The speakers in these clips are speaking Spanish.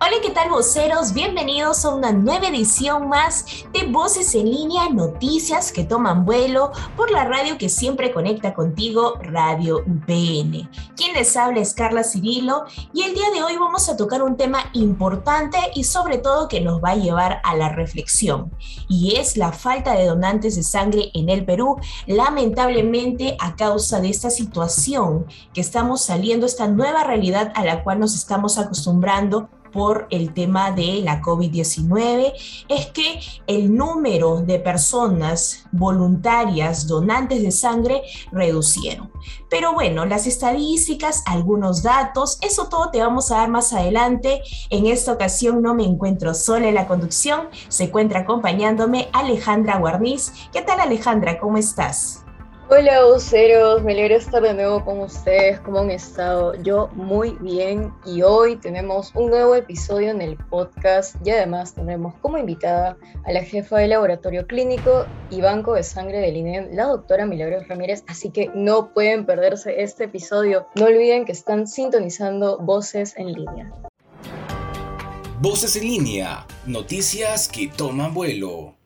Hola, ¿qué tal voceros? Bienvenidos a una nueva edición más de Voces en línea, noticias que toman vuelo por la radio que siempre conecta contigo, Radio UPN. Quien les habla es Carla Cirilo y el día de hoy vamos a tocar un tema importante y sobre todo que nos va a llevar a la reflexión y es la falta de donantes de sangre en el Perú, lamentablemente a causa de esta situación que estamos saliendo, esta nueva realidad a la cual nos estamos acostumbrando por el tema de la COVID-19 es que el número de personas voluntarias donantes de sangre reducieron. Pero bueno, las estadísticas, algunos datos, eso todo te vamos a dar más adelante. En esta ocasión no me encuentro sola en la conducción, se encuentra acompañándome Alejandra Guarniz. ¿Qué tal Alejandra? ¿Cómo estás? Hola, voceros. Me alegra estar de nuevo con ustedes. ¿Cómo han estado? Yo muy bien. Y hoy tenemos un nuevo episodio en el podcast. Y además tenemos como invitada a la jefa de laboratorio clínico y banco de sangre del INEM, la doctora Milagros Ramírez. Así que no pueden perderse este episodio. No olviden que están sintonizando voces en línea. Voces en línea, noticias que toman vuelo.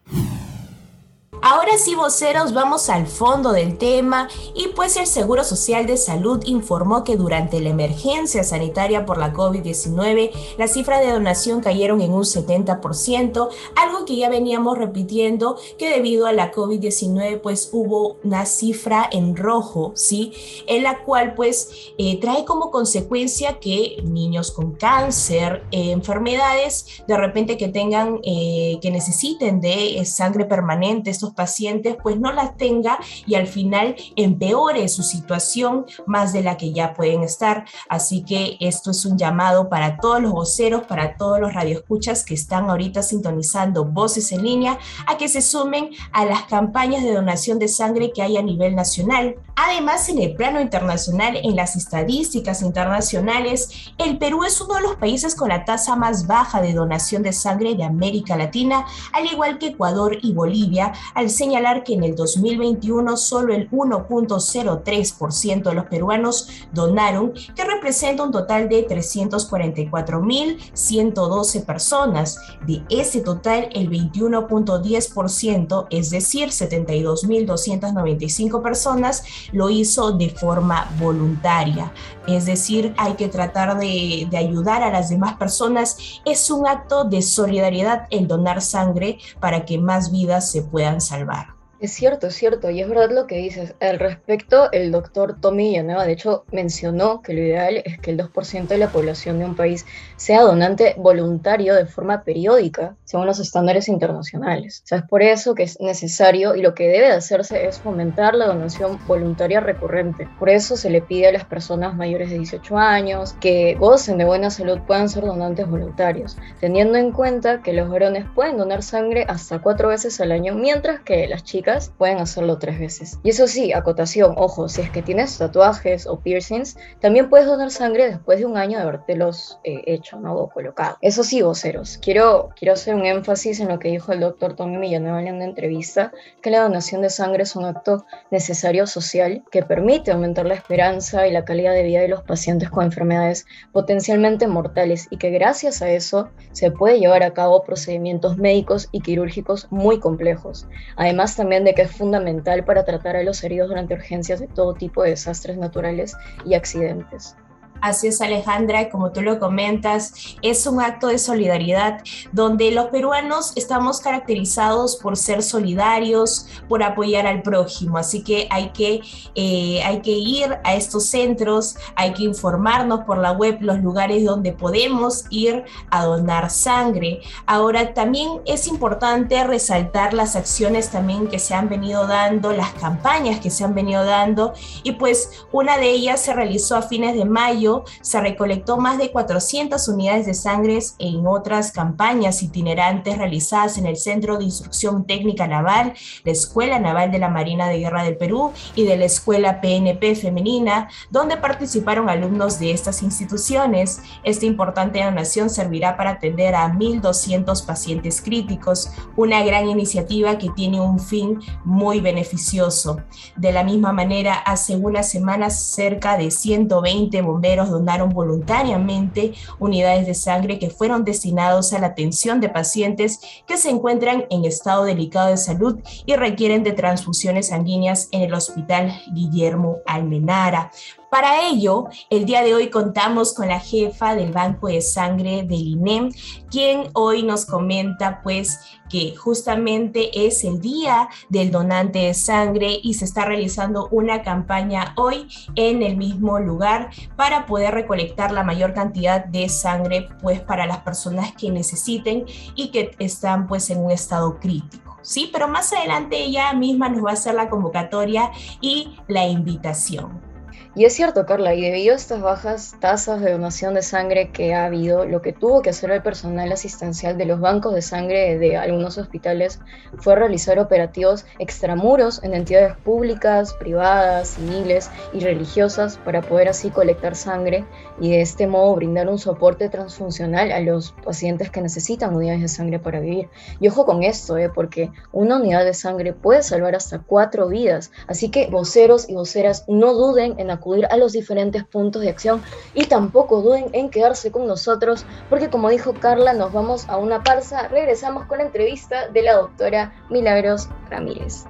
Ahora sí, voceros, vamos al fondo del tema y pues el Seguro Social de Salud informó que durante la emergencia sanitaria por la COVID-19 las cifras de donación cayeron en un 70%, algo que ya veníamos repitiendo que debido a la COVID-19 pues hubo una cifra en rojo, ¿sí? En la cual pues eh, trae como consecuencia que niños con cáncer, eh, enfermedades, de repente que tengan, eh, que necesiten de sangre permanente, estos pacientes pues no las tenga y al final empeore su situación más de la que ya pueden estar. Así que esto es un llamado para todos los voceros, para todos los radioescuchas que están ahorita sintonizando voces en línea a que se sumen a las campañas de donación de sangre que hay a nivel nacional. Además, en el plano internacional, en las estadísticas internacionales, el Perú es uno de los países con la tasa más baja de donación de sangre de América Latina, al igual que Ecuador y Bolivia, al señalar que en el 2021 solo el 1.03% de los peruanos donaron, que representa un total de 344.112 personas. De ese total, el 21.10%, es decir, 72.295 personas, lo hizo de forma voluntaria. Es decir, hay que tratar de, de ayudar a las demás personas. Es un acto de solidaridad el donar sangre para que más vidas se puedan salvar salvar. Es cierto, es cierto, y es verdad lo que dices. Al respecto, el doctor Tommy Villanueva, de hecho, mencionó que lo ideal es que el 2% de la población de un país sea donante voluntario de forma periódica, según los estándares internacionales. O sea, es por eso que es necesario y lo que debe de hacerse es fomentar la donación voluntaria recurrente. Por eso se le pide a las personas mayores de 18 años que gocen de buena salud puedan ser donantes voluntarios, teniendo en cuenta que los varones pueden donar sangre hasta cuatro veces al año, mientras que las chicas pueden hacerlo tres veces. Y eso sí, acotación, ojo, si es que tienes tatuajes o piercings, también puedes donar sangre después de un año de habértelos eh, hecho, ¿no? O colocado. Eso sí, voceros, quiero, quiero hacer un énfasis en lo que dijo el doctor Tommy Villanueva en una entrevista, que la donación de sangre es un acto necesario social que permite aumentar la esperanza y la calidad de vida de los pacientes con enfermedades potencialmente mortales y que gracias a eso se puede llevar a cabo procedimientos médicos y quirúrgicos muy complejos. Además también de que es fundamental para tratar a los heridos durante urgencias de todo tipo de desastres naturales y accidentes. Así es, Alejandra, como tú lo comentas, es un acto de solidaridad donde los peruanos estamos caracterizados por ser solidarios, por apoyar al prójimo. Así que hay que, eh, hay que ir a estos centros, hay que informarnos por la web los lugares donde podemos ir a donar sangre. Ahora, también es importante resaltar las acciones también que se han venido dando, las campañas que se han venido dando, y pues una de ellas se realizó a fines de mayo se recolectó más de 400 unidades de sangre en otras campañas itinerantes realizadas en el Centro de Instrucción Técnica Naval, la Escuela Naval de la Marina de Guerra del Perú y de la Escuela PNP Femenina, donde participaron alumnos de estas instituciones. Esta importante donación servirá para atender a 1.200 pacientes críticos, una gran iniciativa que tiene un fin muy beneficioso. De la misma manera, hace unas semanas cerca de 120 bomberos donaron voluntariamente unidades de sangre que fueron destinados a la atención de pacientes que se encuentran en estado delicado de salud y requieren de transfusiones sanguíneas en el Hospital Guillermo Almenara. Para ello, el día de hoy contamos con la jefa del Banco de Sangre del INEM, quien hoy nos comenta pues que justamente es el día del donante de sangre y se está realizando una campaña hoy en el mismo lugar para poder recolectar la mayor cantidad de sangre pues para las personas que necesiten y que están pues en un estado crítico. Sí, pero más adelante ella misma nos va a hacer la convocatoria y la invitación. Y es cierto, Carla, y debido a estas bajas tasas de donación de sangre que ha habido, lo que tuvo que hacer el personal asistencial de los bancos de sangre de algunos hospitales fue realizar operativos extramuros en entidades públicas, privadas, civiles y religiosas para poder así colectar sangre y de este modo brindar un soporte transfuncional a los pacientes que necesitan unidades de sangre para vivir. Y ojo con esto, ¿eh? porque una unidad de sangre puede salvar hasta cuatro vidas, así que voceros y voceras no duden en acudir a los diferentes puntos de acción y tampoco duden en quedarse con nosotros porque como dijo Carla nos vamos a una parsa, regresamos con la entrevista de la doctora Milagros Ramírez.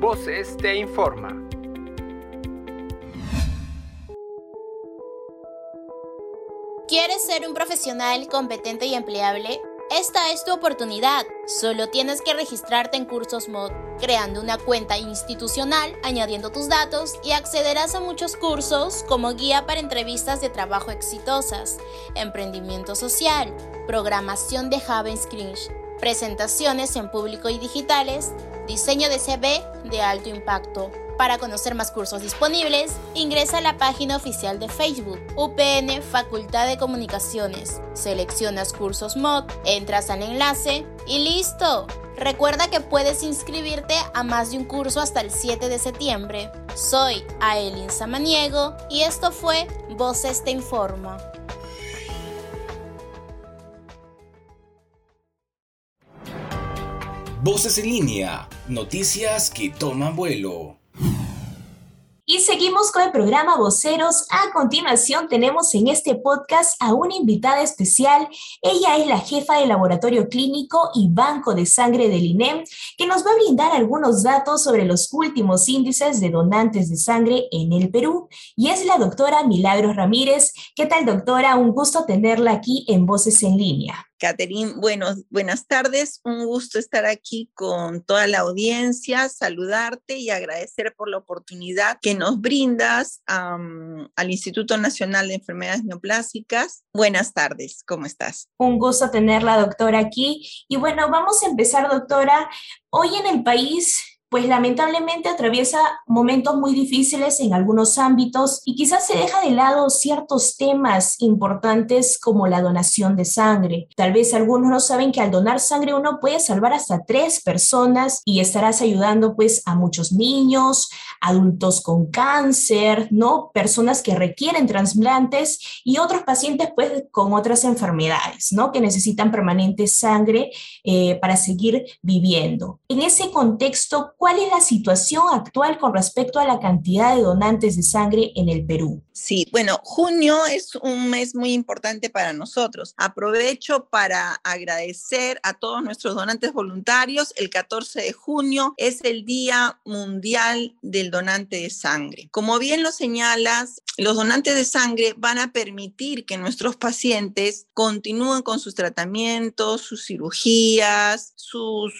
Voces te informa. ¿Quieres ser un profesional competente y empleable? Esta es tu oportunidad. Solo tienes que registrarte en Cursos Mod, creando una cuenta institucional, añadiendo tus datos y accederás a muchos cursos como guía para entrevistas de trabajo exitosas, emprendimiento social, programación de JavaScript, presentaciones en público y digitales, diseño de CV de alto impacto para conocer más cursos disponibles, ingresa a la página oficial de Facebook, UPN Facultad de Comunicaciones. Seleccionas cursos mod, entras al enlace y listo. Recuerda que puedes inscribirte a más de un curso hasta el 7 de septiembre. Soy Aelin Samaniego y esto fue Voces te informa. Voces en línea, noticias que toman vuelo. Y seguimos con el programa Voceros. A continuación tenemos en este podcast a una invitada especial. Ella es la jefa del laboratorio clínico y banco de sangre del INEM, que nos va a brindar algunos datos sobre los últimos índices de donantes de sangre en el Perú. Y es la doctora Milagros Ramírez. ¿Qué tal, doctora? Un gusto tenerla aquí en Voces en línea. Catherine, bueno, buenas tardes. Un gusto estar aquí con toda la audiencia, saludarte y agradecer por la oportunidad que nos brindas al Instituto Nacional de Enfermedades Neoplásicas. Buenas tardes, ¿cómo estás? Un gusto tenerla, doctora, aquí. Y bueno, vamos a empezar, doctora. Hoy en el país pues lamentablemente atraviesa momentos muy difíciles en algunos ámbitos y quizás se deja de lado ciertos temas importantes como la donación de sangre. Tal vez algunos no saben que al donar sangre uno puede salvar hasta tres personas y estarás ayudando pues a muchos niños, adultos con cáncer, ¿no? Personas que requieren trasplantes y otros pacientes pues con otras enfermedades, ¿no? Que necesitan permanente sangre eh, para seguir viviendo. En ese contexto, ¿cuál es la situación actual con respecto a la cantidad de donantes de sangre en el Perú? Sí, bueno, junio es un mes muy importante para nosotros. Aprovecho para agradecer a todos nuestros donantes voluntarios. El 14 de junio es el Día Mundial del Donante de Sangre. Como bien lo señalas, los donantes de sangre van a permitir que nuestros pacientes continúen con sus tratamientos, sus cirugías, sus,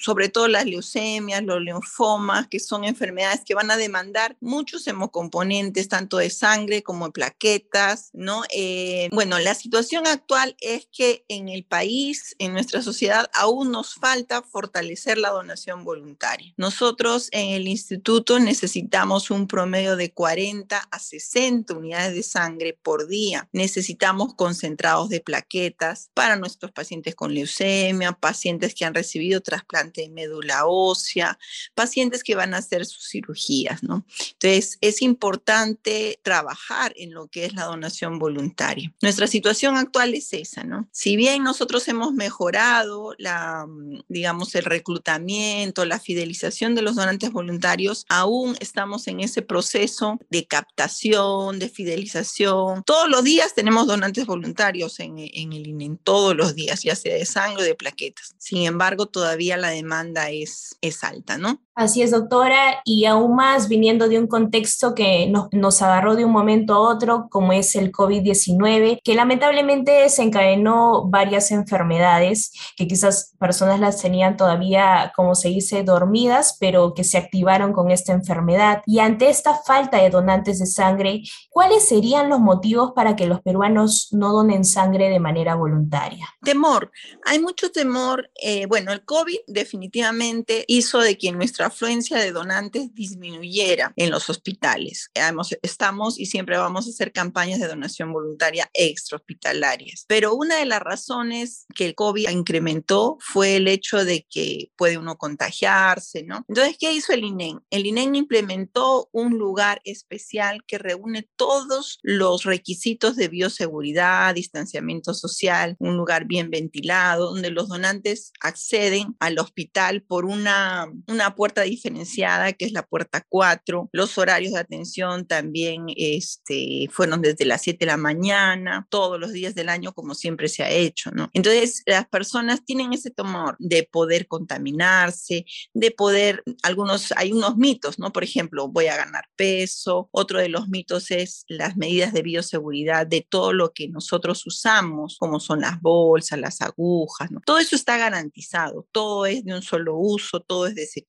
sobre todo las leucemias, los linfomas, que son enfermedades que van a demandar muchos hemocomponentes, tanto de sangre como de plaquetas, ¿no? Eh, bueno, la situación actual es que en el país, en nuestra sociedad, aún nos falta fortalecer la donación voluntaria. Nosotros en el instituto necesitamos un promedio de 40 a 60 unidades de sangre por día. Necesitamos concentrados de plaquetas para nuestros pacientes con leucemia, pacientes que han recibido trasplante de médula ósea, pacientes que van a hacer sus cirugías, ¿no? Entonces, es importante trabajar en lo que es la donación voluntaria. Nuestra situación actual es esa, ¿no? Si bien nosotros hemos mejorado la, mm, digamos, el reclutamiento, la fidelización de los donantes voluntarios, aún estamos en ese proceso de captación, de fidelización. Todos los días tenemos donantes voluntarios en, en el INE, todos los días, ya sea de sangre o de plaquetas. Sin embargo, todavía la demanda es, es alta, ¿no? Así es, doctora, y aún más viniendo de un contexto que nos, nos agarró de un momento a otro, como es el COVID-19, que lamentablemente desencadenó varias enfermedades que quizás personas las tenían todavía, como se dice, dormidas, pero que se activaron con esta enfermedad. Y ante esta falta de donantes de sangre, ¿cuáles serían los motivos para que los peruanos no donen sangre de manera voluntaria? Temor. Hay mucho temor. Eh, bueno, el COVID definitivamente hizo de que nuestra afluencia de donantes disminuyera en los hospitales. Estamos y siempre vamos a hacer campañas de donación voluntaria extrahospitalarias. Pero una de las razones que el COVID incrementó fue el hecho de que puede uno contagiarse, ¿no? Entonces, ¿qué hizo el INEN? El INEN implementó un lugar especial que reúne todos los requisitos de bioseguridad, distanciamiento social, un lugar bien ventilado, donde los donantes acceden al hospital por una, una puerta diferenciada, que es la puerta 4. Los horarios de atención también este, fueron desde las 7 de la mañana, todos los días del año, como siempre se ha hecho, ¿no? Entonces, las personas tienen ese temor de poder contaminarse, de poder, algunos, hay unos mitos, ¿no? Por ejemplo, voy a ganar peso. Otro de los mitos es las medidas de bioseguridad de todo lo que nosotros usamos, como son las bolsas, las agujas, ¿no? Todo eso está garantizado, todo es de un solo uso, todo es desechable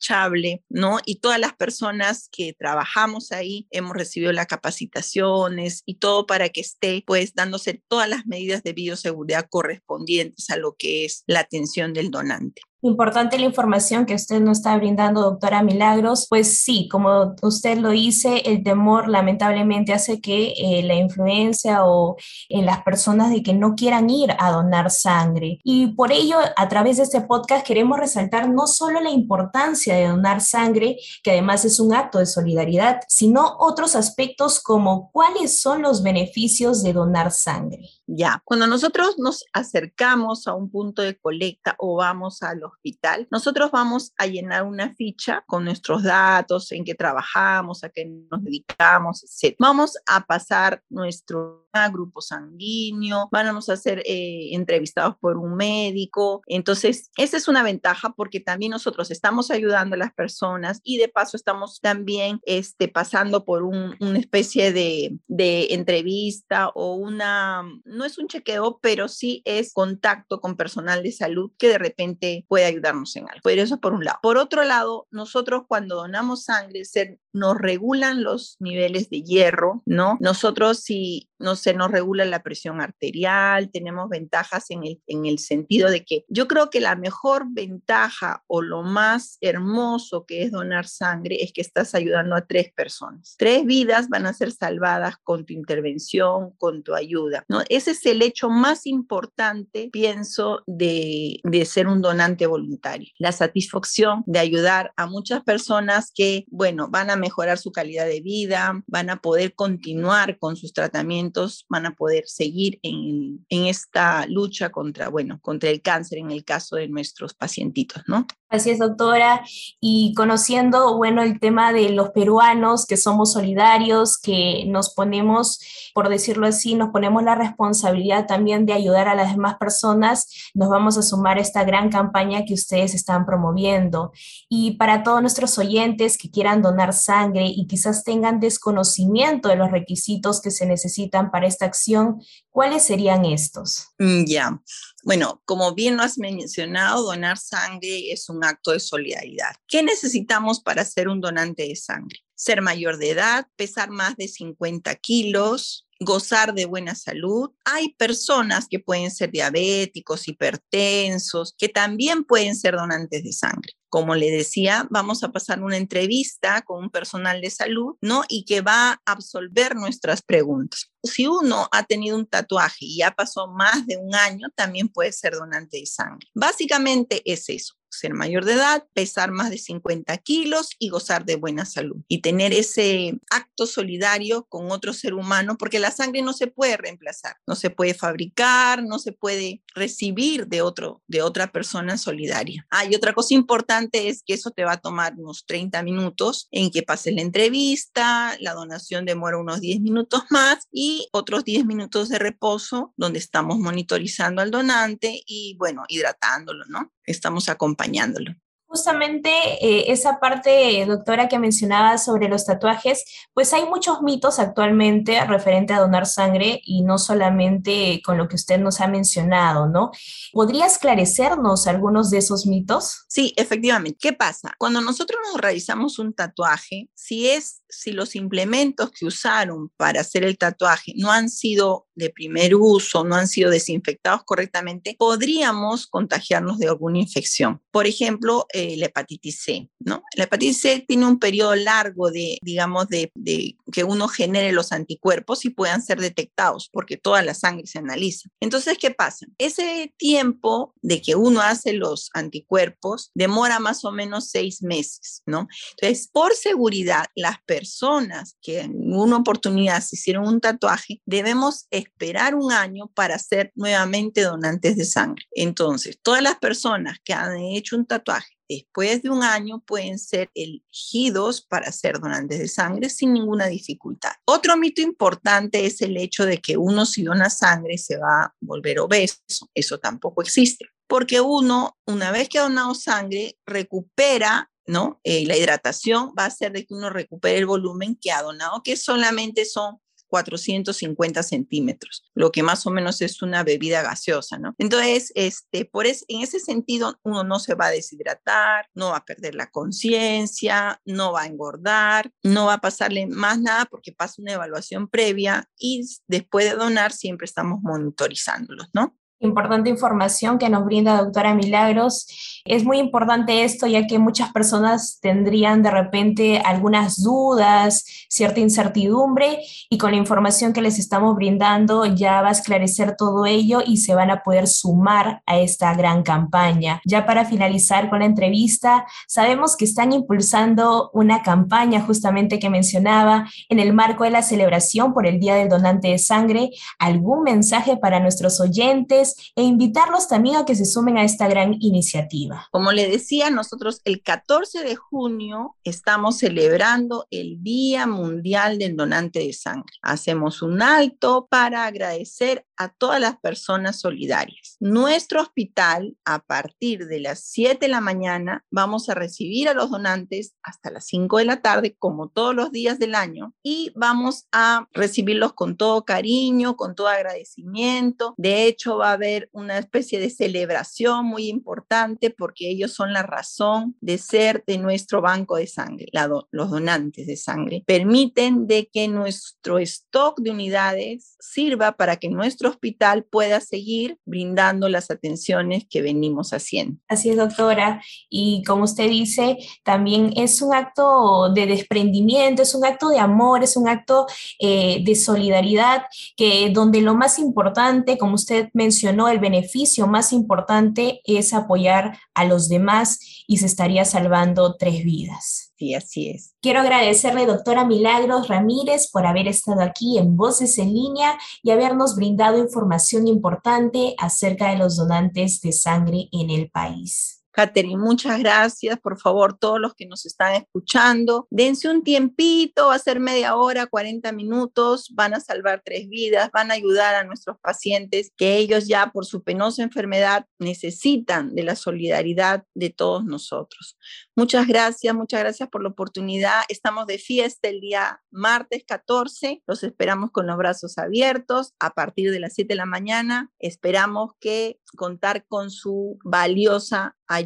¿no? Y todas las personas que trabajamos ahí hemos recibido las capacitaciones y todo para que esté pues dándose todas las medidas de bioseguridad correspondientes a lo que es la atención del donante. Importante la información que usted nos está brindando, doctora Milagros. Pues sí, como usted lo dice, el temor lamentablemente hace que eh, la influencia o en las personas de que no quieran ir a donar sangre. Y por ello, a través de este podcast queremos resaltar no solo la importancia de donar sangre, que además es un acto de solidaridad, sino otros aspectos como cuáles son los beneficios de donar sangre. Ya, cuando nosotros nos acercamos a un punto de colecta o vamos a los hospital, nosotros vamos a llenar una ficha con nuestros datos, en qué trabajamos, a qué nos dedicamos, etc. Vamos a pasar nuestro grupo sanguíneo, vamos a ser eh, entrevistados por un médico. Entonces, esa es una ventaja porque también nosotros estamos ayudando a las personas y de paso estamos también este, pasando por un, una especie de, de entrevista o una, no es un chequeo, pero sí es contacto con personal de salud que de repente puede ayudarnos en algo. Pero eso por un lado. Por otro lado, nosotros cuando donamos sangre, se, nos regulan los niveles de hierro, ¿no? Nosotros si no se nos regula la presión arterial, tenemos ventajas en el, en el sentido de que yo creo que la mejor ventaja o lo más hermoso que es donar sangre es que estás ayudando a tres personas. Tres vidas van a ser salvadas con tu intervención, con tu ayuda, ¿no? Ese es el hecho más importante, pienso, de, de ser un donante voluntario. La satisfacción de ayudar a muchas personas que, bueno, van a mejorar su calidad de vida, van a poder continuar con sus tratamientos, van a poder seguir en, en esta lucha contra, bueno, contra el cáncer en el caso de nuestros pacientitos, ¿no? Así es, doctora. Y conociendo, bueno, el tema de los peruanos, que somos solidarios, que nos ponemos, por decirlo así, nos ponemos la responsabilidad también de ayudar a las demás personas, nos vamos a sumar a esta gran campaña que ustedes están promoviendo. Y para todos nuestros oyentes que quieran donar y quizás tengan desconocimiento de los requisitos que se necesitan para esta acción, ¿cuáles serían estos? Mm, ya. Bueno, como bien lo has mencionado, donar sangre es un acto de solidaridad. ¿Qué necesitamos para ser un donante de sangre? Ser mayor de edad, pesar más de 50 kilos, gozar de buena salud. Hay personas que pueden ser diabéticos, hipertensos, que también pueden ser donantes de sangre. Como le decía, vamos a pasar una entrevista con un personal de salud, ¿no? Y que va a absolver nuestras preguntas. Si uno ha tenido un tatuaje y ya pasó más de un año, también puede ser donante de sangre. Básicamente es eso ser mayor de edad, pesar más de 50 kilos y gozar de buena salud. Y tener ese acto solidario con otro ser humano, porque la sangre no se puede reemplazar, no se puede fabricar, no se puede recibir de, otro, de otra persona solidaria. Ah, y otra cosa importante es que eso te va a tomar unos 30 minutos en que pases la entrevista, la donación demora unos 10 minutos más y otros 10 minutos de reposo donde estamos monitorizando al donante y, bueno, hidratándolo, ¿no? Estamos acompañándolo. Justamente eh, esa parte, doctora, que mencionaba sobre los tatuajes, pues hay muchos mitos actualmente referente a donar sangre y no solamente con lo que usted nos ha mencionado, ¿no? ¿Podría esclarecernos algunos de esos mitos? Sí, efectivamente. ¿Qué pasa? Cuando nosotros nos realizamos un tatuaje, si es si los implementos que usaron para hacer el tatuaje no han sido de primer uso, no han sido desinfectados correctamente, podríamos contagiarnos de alguna infección. Por ejemplo, eh, la hepatitis C, ¿no? La hepatitis C tiene un periodo largo de, digamos, de, de, que uno genere los anticuerpos y puedan ser detectados, porque toda la sangre se analiza. Entonces, ¿qué pasa? Ese tiempo de que uno hace los anticuerpos demora más o menos seis meses, ¿no? Entonces, por seguridad, las personas que en una oportunidad se hicieron un tatuaje, debemos esperar un año para ser nuevamente donantes de sangre. Entonces, todas las personas que han hecho un tatuaje después de un año pueden ser elegidos para ser donantes de sangre sin ninguna dificultad. Otro mito importante es el hecho de que uno si dona sangre se va a volver obeso. Eso tampoco existe, porque uno, una vez que ha donado sangre, recupera ¿no? Eh, la hidratación va a hacer de que uno recupere el volumen que ha donado, que solamente son 450 centímetros, lo que más o menos es una bebida gaseosa, ¿no? Entonces, este, por es, en ese sentido, uno no se va a deshidratar, no va a perder la conciencia, no va a engordar, no va a pasarle más nada porque pasa una evaluación previa y después de donar siempre estamos monitorizándolos, ¿no? Importante información que nos brinda doctora Milagros. Es muy importante esto ya que muchas personas tendrían de repente algunas dudas, cierta incertidumbre y con la información que les estamos brindando ya va a esclarecer todo ello y se van a poder sumar a esta gran campaña. Ya para finalizar con la entrevista, sabemos que están impulsando una campaña justamente que mencionaba en el marco de la celebración por el Día del Donante de Sangre. ¿Algún mensaje para nuestros oyentes? E invitarlos también a que se sumen a esta gran iniciativa. Como le decía, nosotros el 14 de junio estamos celebrando el Día Mundial del Donante de Sangre. Hacemos un alto para agradecer a todas las personas solidarias. Nuestro hospital, a partir de las 7 de la mañana, vamos a recibir a los donantes hasta las 5 de la tarde, como todos los días del año, y vamos a recibirlos con todo cariño, con todo agradecimiento. De hecho, va a haber una especie de celebración muy importante porque ellos son la razón de ser de nuestro banco de sangre, los donantes de sangre. Permiten de que nuestro stock de unidades sirva para que nuestro hospital pueda seguir brindando las atenciones que venimos haciendo. Así es, doctora. Y como usted dice, también es un acto de desprendimiento, es un acto de amor, es un acto eh, de solidaridad, que donde lo más importante, como usted mencionó, el beneficio más importante es apoyar a los demás y se estaría salvando tres vidas. Sí, así es. Quiero agradecerle, doctora Milagros Ramírez, por haber estado aquí en Voces en Línea y habernos brindado información importante acerca de los donantes de sangre en el país. Catherine, muchas gracias. Por favor, todos los que nos están escuchando, dense un tiempito, va a ser media hora, 40 minutos, van a salvar tres vidas, van a ayudar a nuestros pacientes que ellos ya por su penosa enfermedad necesitan de la solidaridad de todos nosotros. Muchas gracias, muchas gracias por la oportunidad. Estamos de fiesta el día martes 14, los esperamos con los brazos abiertos a partir de las 7 de la mañana. Esperamos que contar con su valiosa ayuda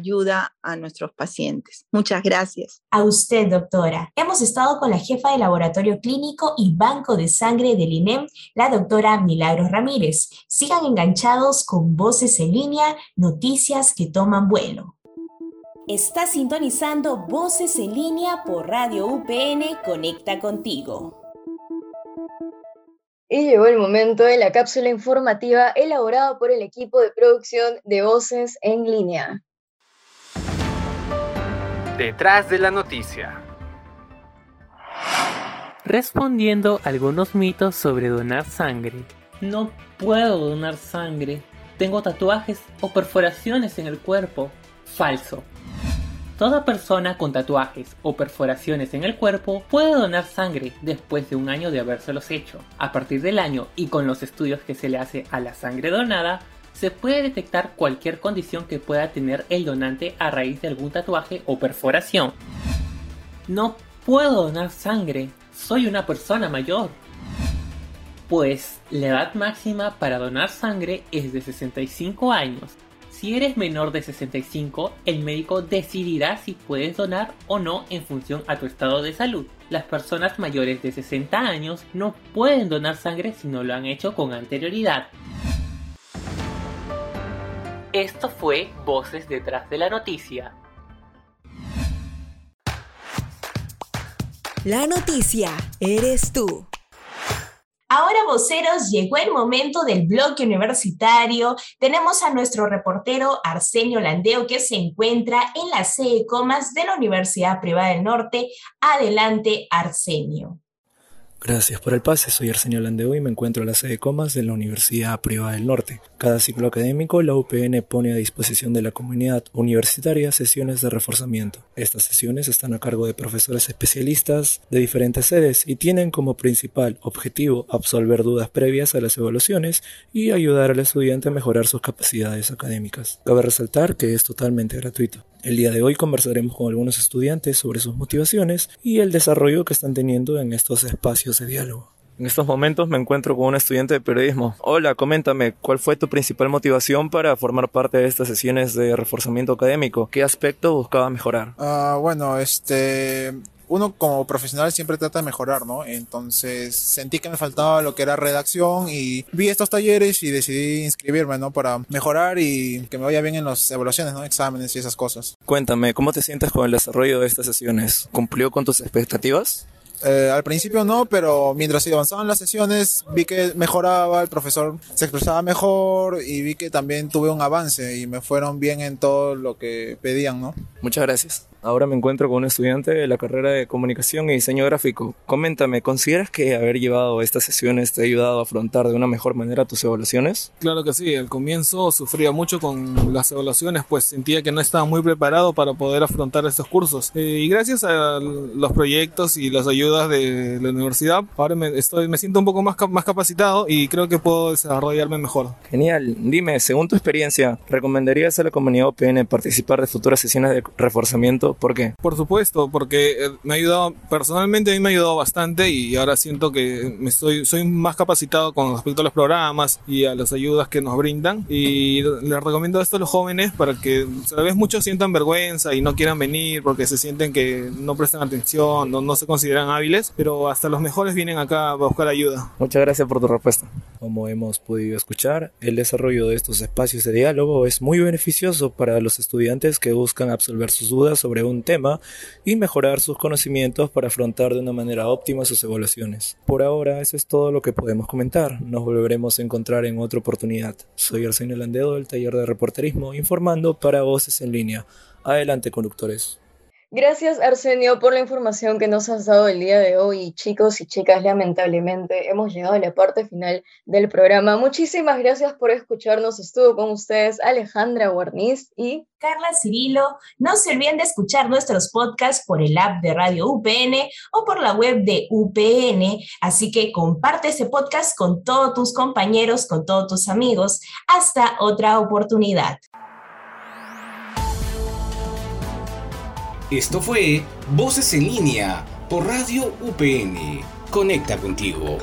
a nuestros pacientes. Muchas gracias. A usted, doctora. Hemos estado con la jefa de laboratorio clínico y banco de sangre del INEM, la doctora Milagros Ramírez. Sigan enganchados con Voces en línea, noticias que toman vuelo. Está sintonizando Voces en línea por Radio UPN Conecta contigo. Y llegó el momento de la cápsula informativa elaborada por el equipo de producción de Voces en línea. Detrás de la noticia. Respondiendo a algunos mitos sobre donar sangre. No puedo donar sangre. Tengo tatuajes o perforaciones en el cuerpo. Falso. Toda persona con tatuajes o perforaciones en el cuerpo puede donar sangre después de un año de habérselos hecho. A partir del año y con los estudios que se le hace a la sangre donada, se puede detectar cualquier condición que pueda tener el donante a raíz de algún tatuaje o perforación. No puedo donar sangre, soy una persona mayor. Pues la edad máxima para donar sangre es de 65 años si eres menor de 65, el médico decidirá si puedes donar o no en función a tu estado de salud. Las personas mayores de 60 años no pueden donar sangre si no lo han hecho con anterioridad. Esto fue Voces detrás de la noticia. La noticia eres tú. Ahora, voceros, llegó el momento del bloque universitario. Tenemos a nuestro reportero Arsenio Landeo, que se encuentra en la sede Comas de la Universidad Privada del Norte. Adelante, Arsenio. Gracias por el pase, soy Arsenio Landeo y me encuentro en la sede Comas de la Universidad Privada del Norte. Cada ciclo académico, la UPN pone a disposición de la comunidad universitaria sesiones de reforzamiento. Estas sesiones están a cargo de profesores especialistas de diferentes sedes y tienen como principal objetivo absolver dudas previas a las evaluaciones y ayudar al estudiante a mejorar sus capacidades académicas. Cabe resaltar que es totalmente gratuito. El día de hoy conversaremos con algunos estudiantes sobre sus motivaciones y el desarrollo que están teniendo en estos espacios de diálogo. En estos momentos me encuentro con un estudiante de periodismo. Hola, coméntame, ¿cuál fue tu principal motivación para formar parte de estas sesiones de reforzamiento académico? ¿Qué aspecto buscaba mejorar? Uh, bueno, este, uno como profesional siempre trata de mejorar, ¿no? Entonces sentí que me faltaba lo que era redacción y vi estos talleres y decidí inscribirme, ¿no? Para mejorar y que me vaya bien en las evaluaciones, ¿no? Exámenes y esas cosas. Cuéntame, ¿cómo te sientes con el desarrollo de estas sesiones? ¿Cumplió con tus expectativas? Eh, al principio no, pero mientras avanzaban las sesiones vi que mejoraba, el profesor se expresaba mejor y vi que también tuve un avance y me fueron bien en todo lo que pedían, ¿no? Muchas gracias. Ahora me encuentro con un estudiante de la carrera de comunicación y diseño gráfico. Coméntame, ¿consideras que haber llevado estas sesiones te ha ayudado a afrontar de una mejor manera tus evaluaciones? Claro que sí, al comienzo sufría mucho con las evaluaciones, pues sentía que no estaba muy preparado para poder afrontar estos cursos. Eh, y gracias a los proyectos y las ayudas de la universidad, ahora me, estoy, me siento un poco más, más capacitado y creo que puedo desarrollarme mejor. Genial. Dime, según tu experiencia, ¿recomendarías a la comunidad OPN participar de futuras sesiones de reforzamiento ¿Por qué? Por supuesto, porque eh, me ha ayudado, personalmente a mí me ha ayudado bastante y ahora siento que me estoy, soy más capacitado con respecto a los programas y a las ayudas que nos brindan. Y les recomiendo esto a los jóvenes para que la vez muchos sientan vergüenza y no quieran venir porque se sienten que no prestan atención, no, no se consideran hábiles, pero hasta los mejores vienen acá a buscar ayuda. Muchas gracias por tu respuesta. Como hemos podido escuchar, el desarrollo de estos espacios de diálogo es muy beneficioso para los estudiantes que buscan absolver sus dudas sobre un tema y mejorar sus conocimientos para afrontar de una manera óptima sus evaluaciones. Por ahora, eso es todo lo que podemos comentar. Nos volveremos a encontrar en otra oportunidad. Soy Arsenio Landeo del taller de reporterismo, informando para Voces en Línea. Adelante, conductores. Gracias Arsenio por la información que nos has dado el día de hoy. Chicos y chicas, lamentablemente hemos llegado a la parte final del programa. Muchísimas gracias por escucharnos. Estuvo con ustedes Alejandra Guarniz y Carla Cirilo. No se olviden de escuchar nuestros podcasts por el app de Radio UPN o por la web de UPN. Así que comparte ese podcast con todos tus compañeros, con todos tus amigos. Hasta otra oportunidad. Esto fue Voces en línea por Radio UPN. Conecta contigo.